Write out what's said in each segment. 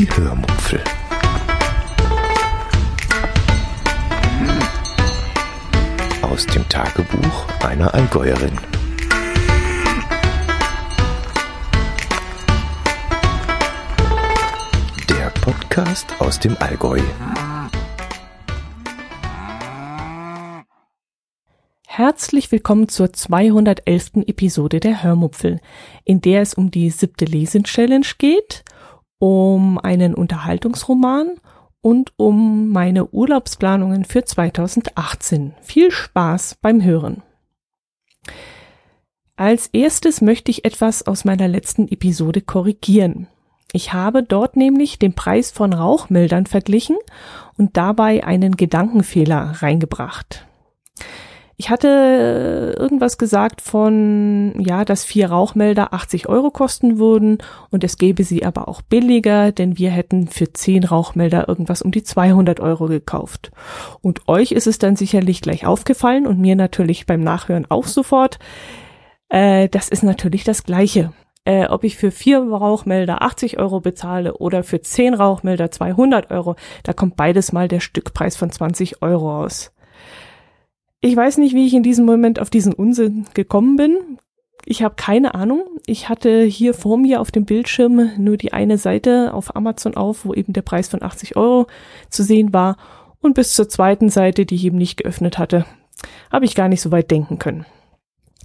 Die Hörmupfel. Aus dem Tagebuch einer Allgäuerin. Der Podcast aus dem Allgäu. Herzlich willkommen zur 211. Episode der Hörmupfel, in der es um die siebte Lesen-Challenge geht, um einen Unterhaltungsroman und um meine Urlaubsplanungen für 2018. Viel Spaß beim Hören. Als erstes möchte ich etwas aus meiner letzten Episode korrigieren. Ich habe dort nämlich den Preis von Rauchmildern verglichen und dabei einen Gedankenfehler reingebracht. Ich hatte irgendwas gesagt von, ja, dass vier Rauchmelder 80 Euro kosten würden und es gäbe sie aber auch billiger, denn wir hätten für zehn Rauchmelder irgendwas um die 200 Euro gekauft. Und euch ist es dann sicherlich gleich aufgefallen und mir natürlich beim Nachhören auch sofort. Äh, das ist natürlich das Gleiche. Äh, ob ich für vier Rauchmelder 80 Euro bezahle oder für zehn Rauchmelder 200 Euro, da kommt beides mal der Stückpreis von 20 Euro aus. Ich weiß nicht, wie ich in diesem Moment auf diesen Unsinn gekommen bin. Ich habe keine Ahnung. Ich hatte hier vor mir auf dem Bildschirm nur die eine Seite auf Amazon auf, wo eben der Preis von 80 Euro zu sehen war. Und bis zur zweiten Seite, die ich eben nicht geöffnet hatte, habe ich gar nicht so weit denken können.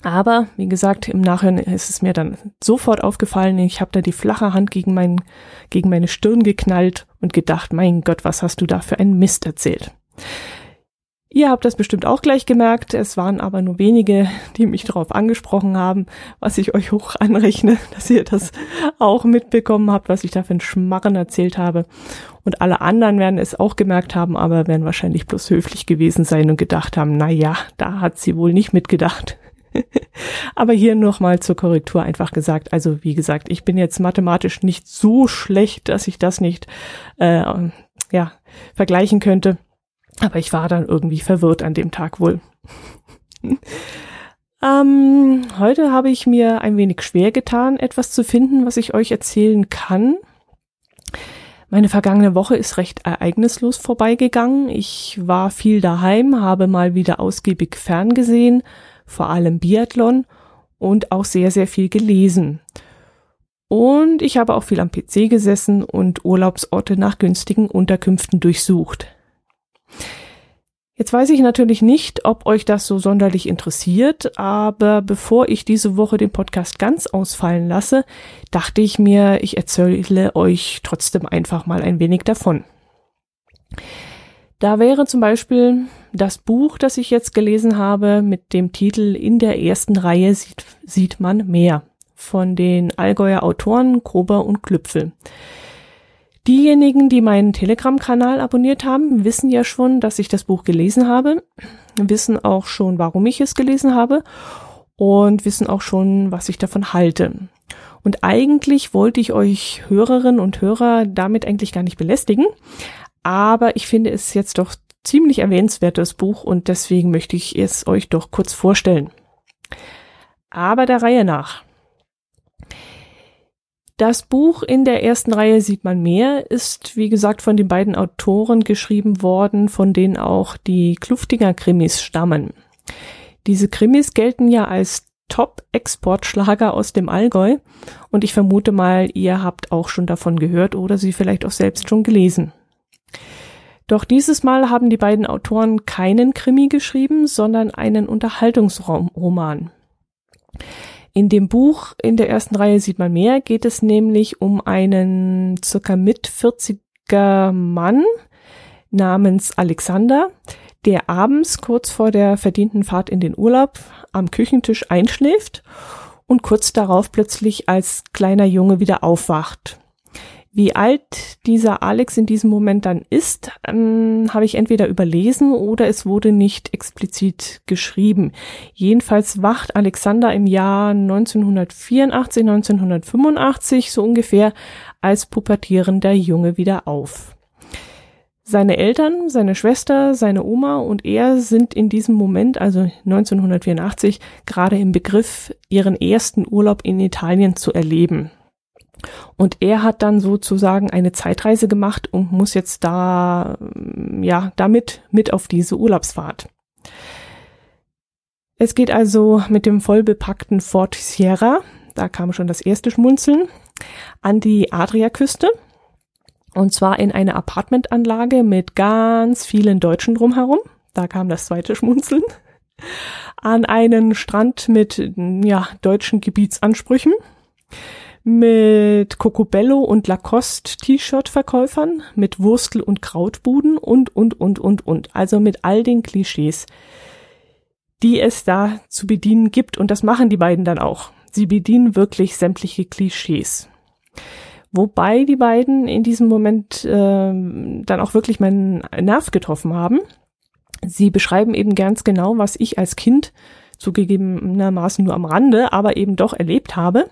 Aber wie gesagt, im Nachhinein ist es mir dann sofort aufgefallen. Ich habe da die flache Hand gegen, mein, gegen meine Stirn geknallt und gedacht, mein Gott, was hast du da für einen Mist erzählt? Ihr habt das bestimmt auch gleich gemerkt. Es waren aber nur wenige, die mich darauf angesprochen haben, was ich euch hoch anrechne, dass ihr das auch mitbekommen habt, was ich da für einen Schmarren erzählt habe. Und alle anderen werden es auch gemerkt haben, aber werden wahrscheinlich bloß höflich gewesen sein und gedacht haben, na ja, da hat sie wohl nicht mitgedacht. aber hier nochmal zur Korrektur einfach gesagt. Also wie gesagt, ich bin jetzt mathematisch nicht so schlecht, dass ich das nicht äh, ja vergleichen könnte. Aber ich war dann irgendwie verwirrt an dem Tag wohl. ähm, heute habe ich mir ein wenig schwer getan, etwas zu finden, was ich euch erzählen kann. Meine vergangene Woche ist recht ereignislos vorbeigegangen. Ich war viel daheim, habe mal wieder ausgiebig ferngesehen, vor allem Biathlon und auch sehr, sehr viel gelesen. Und ich habe auch viel am PC gesessen und Urlaubsorte nach günstigen Unterkünften durchsucht. Jetzt weiß ich natürlich nicht, ob euch das so sonderlich interessiert, aber bevor ich diese Woche den Podcast ganz ausfallen lasse, dachte ich mir, ich erzähle euch trotzdem einfach mal ein wenig davon. Da wäre zum Beispiel das Buch, das ich jetzt gelesen habe, mit dem Titel In der ersten Reihe sieht, sieht man mehr von den Allgäuer Autoren Grober und Klüpfel. Diejenigen, die meinen Telegram-Kanal abonniert haben, wissen ja schon, dass ich das Buch gelesen habe, wissen auch schon, warum ich es gelesen habe und wissen auch schon, was ich davon halte. Und eigentlich wollte ich euch Hörerinnen und Hörer damit eigentlich gar nicht belästigen, aber ich finde es jetzt doch ziemlich erwähnenswertes Buch und deswegen möchte ich es euch doch kurz vorstellen. Aber der Reihe nach. Das Buch in der ersten Reihe sieht man mehr, ist wie gesagt von den beiden Autoren geschrieben worden, von denen auch die Kluftinger Krimis stammen. Diese Krimis gelten ja als Top-Exportschlager aus dem Allgäu und ich vermute mal, ihr habt auch schon davon gehört oder sie vielleicht auch selbst schon gelesen. Doch dieses Mal haben die beiden Autoren keinen Krimi geschrieben, sondern einen Unterhaltungsroman. In dem Buch in der ersten Reihe sieht man mehr, geht es nämlich um einen circa mit 40er Mann namens Alexander, der abends kurz vor der verdienten Fahrt in den Urlaub am Küchentisch einschläft und kurz darauf plötzlich als kleiner Junge wieder aufwacht. Wie alt dieser Alex in diesem Moment dann ist, ähm, habe ich entweder überlesen oder es wurde nicht explizit geschrieben. Jedenfalls wacht Alexander im Jahr 1984, 1985 so ungefähr als pubertierender Junge wieder auf. Seine Eltern, seine Schwester, seine Oma und er sind in diesem Moment, also 1984, gerade im Begriff, ihren ersten Urlaub in Italien zu erleben. Und er hat dann sozusagen eine Zeitreise gemacht und muss jetzt da, ja, damit mit auf diese Urlaubsfahrt. Es geht also mit dem vollbepackten Fort Sierra, da kam schon das erste Schmunzeln, an die Adriaküste. Und zwar in eine Apartmentanlage mit ganz vielen Deutschen drumherum. Da kam das zweite Schmunzeln. An einen Strand mit, ja, deutschen Gebietsansprüchen. Mit Cocobello und Lacoste T-Shirt-Verkäufern, mit Wurstel- und Krautbuden und, und, und, und, und. Also mit all den Klischees, die es da zu bedienen gibt. Und das machen die beiden dann auch. Sie bedienen wirklich sämtliche Klischees. Wobei die beiden in diesem Moment äh, dann auch wirklich meinen Nerv getroffen haben. Sie beschreiben eben ganz genau, was ich als Kind zugegebenermaßen nur am Rande, aber eben doch erlebt habe,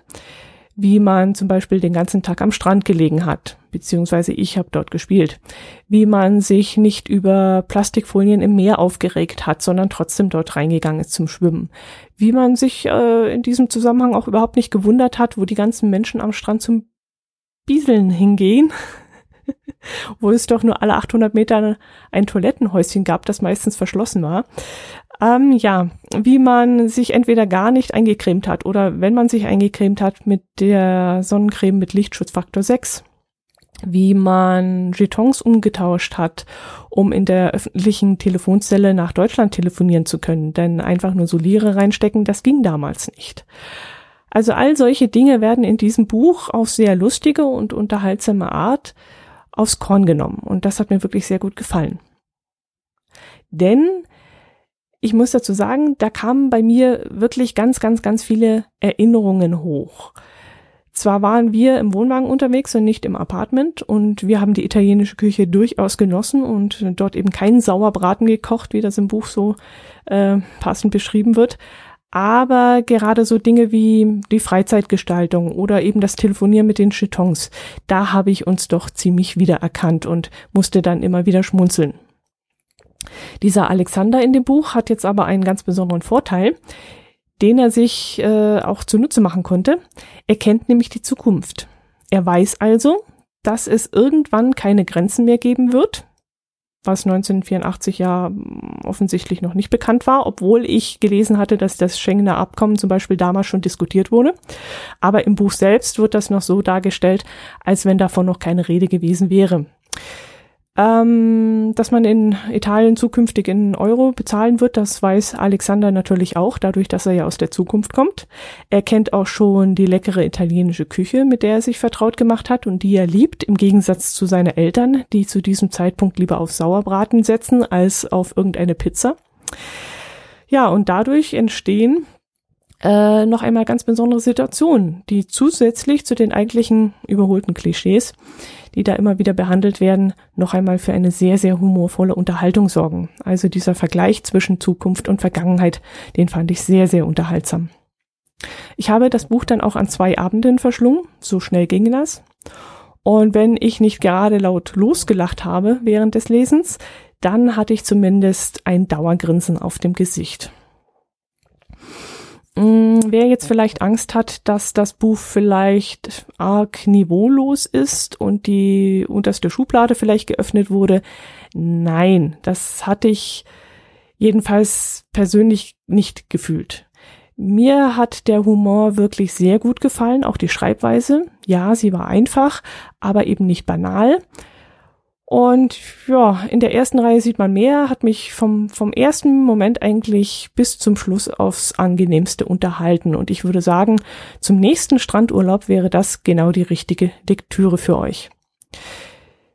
wie man zum Beispiel den ganzen Tag am Strand gelegen hat, beziehungsweise ich habe dort gespielt, wie man sich nicht über Plastikfolien im Meer aufgeregt hat, sondern trotzdem dort reingegangen ist zum Schwimmen, wie man sich äh, in diesem Zusammenhang auch überhaupt nicht gewundert hat, wo die ganzen Menschen am Strand zum Bieseln hingehen, wo es doch nur alle 800 Meter ein Toilettenhäuschen gab, das meistens verschlossen war. Ähm, ja, wie man sich entweder gar nicht eingecremt hat oder wenn man sich eingecremt hat mit der Sonnencreme mit Lichtschutzfaktor 6 wie man Jetons umgetauscht hat, um in der öffentlichen Telefonzelle nach Deutschland telefonieren zu können. Denn einfach nur Soliere reinstecken, das ging damals nicht. Also all solche Dinge werden in diesem Buch auf sehr lustige und unterhaltsame Art aufs Korn genommen. Und das hat mir wirklich sehr gut gefallen. Denn ich muss dazu sagen, da kamen bei mir wirklich ganz, ganz, ganz viele Erinnerungen hoch. Zwar waren wir im Wohnwagen unterwegs und nicht im Apartment und wir haben die italienische Küche durchaus genossen und dort eben keinen Sauerbraten gekocht, wie das im Buch so äh, passend beschrieben wird aber gerade so Dinge wie die Freizeitgestaltung oder eben das Telefonieren mit den Chetons, da habe ich uns doch ziemlich wiedererkannt und musste dann immer wieder schmunzeln. Dieser Alexander in dem Buch hat jetzt aber einen ganz besonderen Vorteil, den er sich äh, auch zunutze machen konnte. Er kennt nämlich die Zukunft. Er weiß also, dass es irgendwann keine Grenzen mehr geben wird, was 1984 ja hm, offensichtlich noch nicht bekannt war, obwohl ich gelesen hatte, dass das Schengener Abkommen zum Beispiel damals schon diskutiert wurde. Aber im Buch selbst wird das noch so dargestellt, als wenn davon noch keine Rede gewesen wäre. Ähm, dass man in Italien zukünftig in Euro bezahlen wird, das weiß Alexander natürlich auch, dadurch, dass er ja aus der Zukunft kommt. Er kennt auch schon die leckere italienische Küche, mit der er sich vertraut gemacht hat und die er liebt, im Gegensatz zu seinen Eltern, die zu diesem Zeitpunkt lieber auf Sauerbraten setzen als auf irgendeine Pizza. Ja, und dadurch entstehen äh, noch einmal ganz besondere Situationen, die zusätzlich zu den eigentlichen überholten Klischees die da immer wieder behandelt werden, noch einmal für eine sehr, sehr humorvolle Unterhaltung sorgen. Also dieser Vergleich zwischen Zukunft und Vergangenheit, den fand ich sehr, sehr unterhaltsam. Ich habe das Buch dann auch an zwei Abenden verschlungen, so schnell ging das. Und wenn ich nicht gerade laut losgelacht habe während des Lesens, dann hatte ich zumindest ein Dauergrinsen auf dem Gesicht. Mm, wer jetzt vielleicht Angst hat, dass das Buch vielleicht arg niveaulos ist und die unterste Schublade vielleicht geöffnet wurde, nein, das hatte ich jedenfalls persönlich nicht gefühlt. Mir hat der Humor wirklich sehr gut gefallen, auch die Schreibweise. Ja, sie war einfach, aber eben nicht banal. Und ja, in der ersten Reihe sieht man mehr, hat mich vom, vom ersten Moment eigentlich bis zum Schluss aufs angenehmste unterhalten. Und ich würde sagen, zum nächsten Strandurlaub wäre das genau die richtige Lektüre für euch.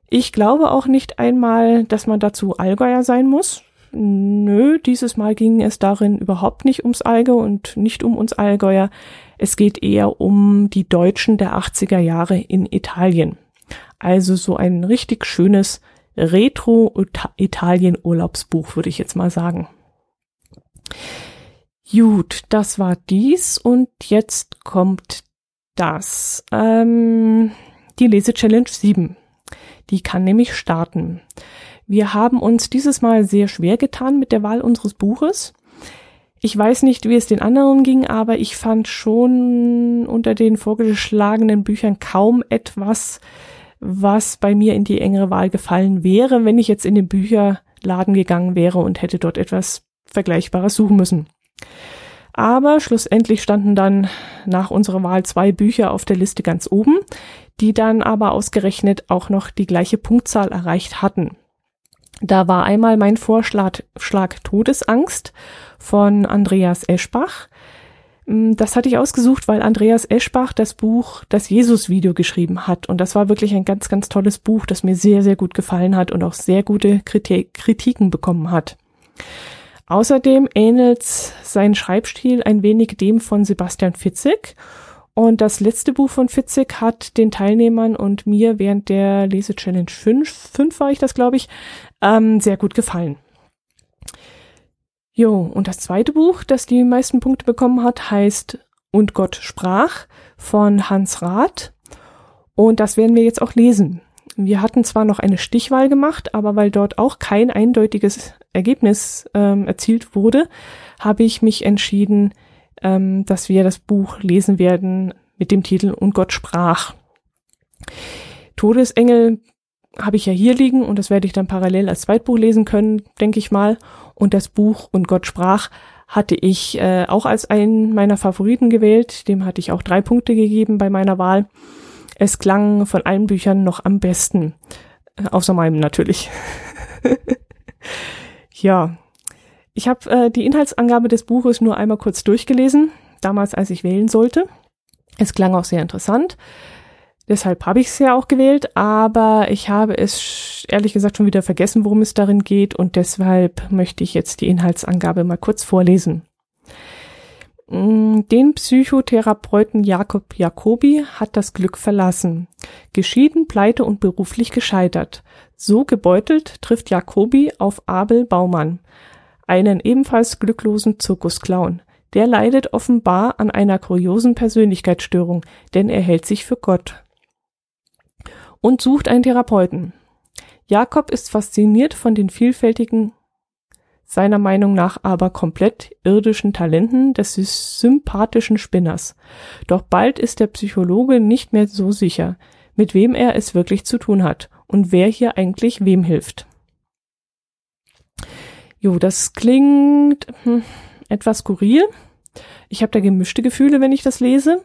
Ich glaube auch nicht einmal, dass man dazu Allgäuer sein muss. Nö, dieses Mal ging es darin überhaupt nicht ums Allgäu und nicht um uns Allgäuer. Es geht eher um die Deutschen der 80er Jahre in Italien. Also so ein richtig schönes Retro-Italien-Urlaubsbuch, würde ich jetzt mal sagen. Gut, das war dies und jetzt kommt das. Ähm, die Lese-Challenge 7. Die kann nämlich starten. Wir haben uns dieses Mal sehr schwer getan mit der Wahl unseres Buches. Ich weiß nicht, wie es den anderen ging, aber ich fand schon unter den vorgeschlagenen Büchern kaum etwas, was bei mir in die engere Wahl gefallen wäre, wenn ich jetzt in den Bücherladen gegangen wäre und hätte dort etwas Vergleichbares suchen müssen. Aber schlussendlich standen dann nach unserer Wahl zwei Bücher auf der Liste ganz oben, die dann aber ausgerechnet auch noch die gleiche Punktzahl erreicht hatten. Da war einmal mein Vorschlag Schlag Todesangst von Andreas Eschbach. Mm, das hatte ich ausgesucht, weil Andreas Eschbach das Buch Das Jesus-Video geschrieben hat. Und das war wirklich ein ganz, ganz tolles Buch, das mir sehr, sehr gut gefallen hat und auch sehr gute Kritiken bekommen hat. Außerdem ähnelt sein Schreibstil ein wenig dem von Sebastian Fitzek. Und das letzte Buch von Fitzek hat den Teilnehmern und mir während der Lese-Challenge 5, 5 war ich das, glaube ich, ähm, sehr gut gefallen. Jo, und das zweite Buch, das die meisten Punkte bekommen hat, heißt Und Gott sprach von Hans Rath. Und das werden wir jetzt auch lesen. Wir hatten zwar noch eine Stichwahl gemacht, aber weil dort auch kein eindeutiges Ergebnis ähm, erzielt wurde, habe ich mich entschieden, ähm, dass wir das Buch lesen werden mit dem Titel Und Gott sprach. Todesengel habe ich ja hier liegen und das werde ich dann parallel als Zweitbuch lesen können, denke ich mal. Und das Buch Und Gott sprach hatte ich äh, auch als einen meiner Favoriten gewählt. Dem hatte ich auch drei Punkte gegeben bei meiner Wahl. Es klang von allen Büchern noch am besten. Äh, außer meinem natürlich. ja. Ich habe äh, die Inhaltsangabe des Buches nur einmal kurz durchgelesen, damals als ich wählen sollte. Es klang auch sehr interessant. Deshalb habe ich es ja auch gewählt, aber ich habe es ehrlich gesagt schon wieder vergessen, worum es darin geht und deshalb möchte ich jetzt die Inhaltsangabe mal kurz vorlesen. Mm, den Psychotherapeuten Jakob Jacobi hat das Glück verlassen. Geschieden, pleite und beruflich gescheitert. So gebeutelt trifft Jacobi auf Abel Baumann, einen ebenfalls glücklosen Zirkusclown. Der leidet offenbar an einer kuriosen Persönlichkeitsstörung, denn er hält sich für Gott und sucht einen Therapeuten. Jakob ist fasziniert von den vielfältigen, seiner Meinung nach aber komplett irdischen Talenten des sympathischen Spinners. Doch bald ist der Psychologe nicht mehr so sicher, mit wem er es wirklich zu tun hat und wer hier eigentlich wem hilft. Jo, das klingt hm, etwas skurril. Ich habe da gemischte Gefühle, wenn ich das lese.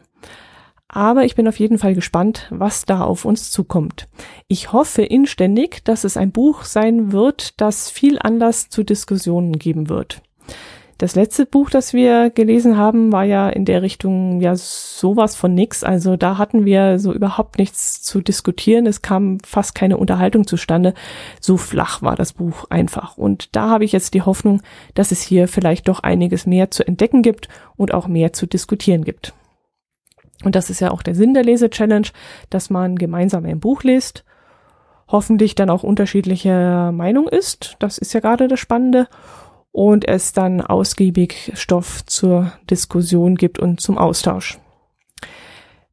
Aber ich bin auf jeden Fall gespannt, was da auf uns zukommt. Ich hoffe inständig, dass es ein Buch sein wird, das viel Anlass zu Diskussionen geben wird. Das letzte Buch, das wir gelesen haben, war ja in der Richtung ja sowas von nix. Also da hatten wir so überhaupt nichts zu diskutieren. Es kam fast keine Unterhaltung zustande. So flach war das Buch einfach. Und da habe ich jetzt die Hoffnung, dass es hier vielleicht doch einiges mehr zu entdecken gibt und auch mehr zu diskutieren gibt. Und das ist ja auch der Sinn der Lese-Challenge, dass man gemeinsam ein Buch liest, hoffentlich dann auch unterschiedlicher Meinung ist. Das ist ja gerade das Spannende. Und es dann ausgiebig Stoff zur Diskussion gibt und zum Austausch.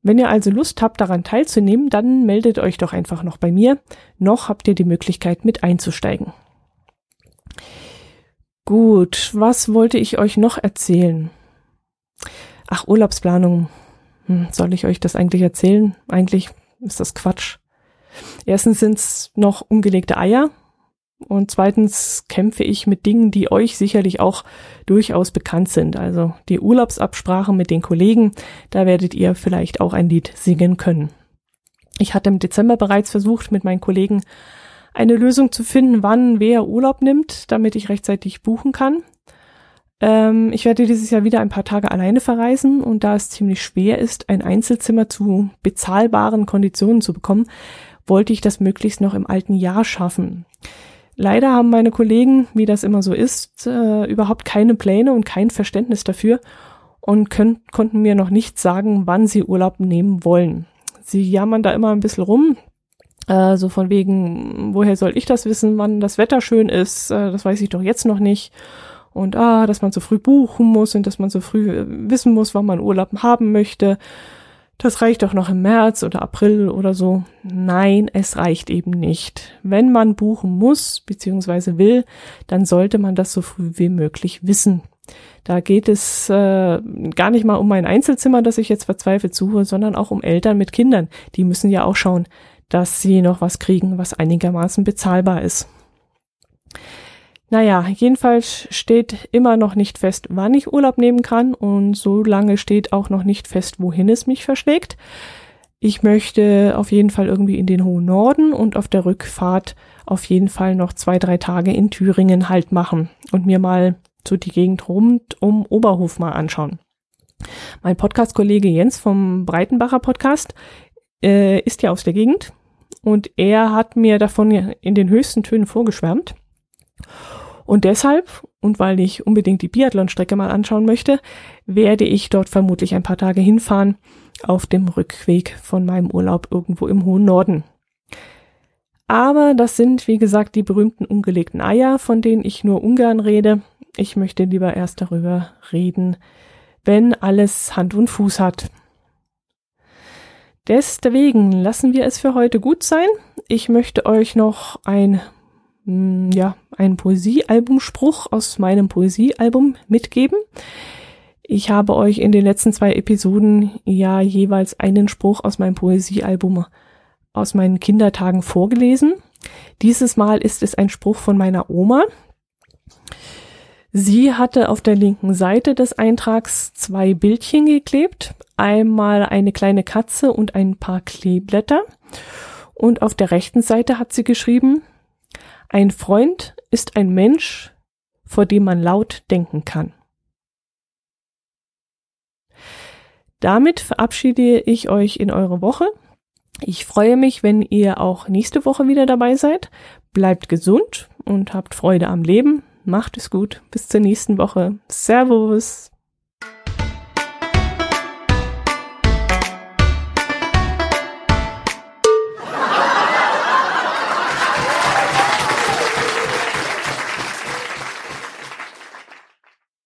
Wenn ihr also Lust habt, daran teilzunehmen, dann meldet euch doch einfach noch bei mir. Noch habt ihr die Möglichkeit, mit einzusteigen. Gut, was wollte ich euch noch erzählen? Ach, Urlaubsplanung hm, soll ich euch das eigentlich erzählen? Eigentlich ist das Quatsch. Erstens sind es noch ungelegte Eier und zweitens kämpfe ich mit Dingen, die euch sicherlich auch durchaus bekannt sind. Also die Urlaubsabsprache mit den Kollegen, da werdet ihr vielleicht auch ein Lied singen können. Ich hatte im Dezember bereits versucht, mit meinen Kollegen eine Lösung zu finden, wann wer Urlaub nimmt, damit ich rechtzeitig buchen kann. Ähm, ich werde dieses Jahr wieder ein paar Tage alleine verreisen und da es ziemlich schwer ist, ein Einzelzimmer zu bezahlbaren Konditionen zu bekommen, wollte ich das möglichst noch im alten Jahr schaffen. Leider haben meine Kollegen, wie das immer so ist, äh, überhaupt keine Pläne und kein Verständnis dafür und können, konnten mir noch nicht sagen, wann sie Urlaub nehmen wollen. Sie jammern da immer ein bisschen rum, äh, so von wegen, woher soll ich das wissen, wann das Wetter schön ist, äh, das weiß ich doch jetzt noch nicht und ah, dass man so früh buchen muss und dass man so früh äh, wissen muss, wann man Urlaub haben möchte. Das reicht doch noch im März oder April oder so. Nein, es reicht eben nicht. Wenn man buchen muss bzw. will, dann sollte man das so früh wie möglich wissen. Da geht es äh, gar nicht mal um mein Einzelzimmer, das ich jetzt verzweifelt suche, sondern auch um Eltern mit Kindern. Die müssen ja auch schauen, dass sie noch was kriegen, was einigermaßen bezahlbar ist. Naja, jedenfalls steht immer noch nicht fest, wann ich Urlaub nehmen kann und so lange steht auch noch nicht fest, wohin es mich verschlägt. Ich möchte auf jeden Fall irgendwie in den hohen Norden und auf der Rückfahrt auf jeden Fall noch zwei, drei Tage in Thüringen halt machen und mir mal so die Gegend rund um Oberhof mal anschauen. Mein Podcast-Kollege Jens vom Breitenbacher Podcast äh, ist ja aus der Gegend und er hat mir davon in den höchsten Tönen vorgeschwärmt. Und deshalb, und weil ich unbedingt die Biathlon-Strecke mal anschauen möchte, werde ich dort vermutlich ein paar Tage hinfahren auf dem Rückweg von meinem Urlaub irgendwo im hohen Norden. Aber das sind, wie gesagt, die berühmten ungelegten Eier, von denen ich nur ungern rede. Ich möchte lieber erst darüber reden, wenn alles Hand und Fuß hat. Deswegen lassen wir es für heute gut sein. Ich möchte euch noch ein, mm, ja, einen Poesiealbumspruch aus meinem Poesiealbum mitgeben. Ich habe euch in den letzten zwei Episoden ja jeweils einen Spruch aus meinem Poesiealbum aus meinen Kindertagen vorgelesen. Dieses Mal ist es ein Spruch von meiner Oma. Sie hatte auf der linken Seite des Eintrags zwei Bildchen geklebt. Einmal eine kleine Katze und ein paar Kleeblätter. Und auf der rechten Seite hat sie geschrieben, ein Freund ist ein Mensch, vor dem man laut denken kann. Damit verabschiede ich euch in eure Woche. Ich freue mich, wenn ihr auch nächste Woche wieder dabei seid. Bleibt gesund und habt Freude am Leben. Macht es gut. Bis zur nächsten Woche. Servus.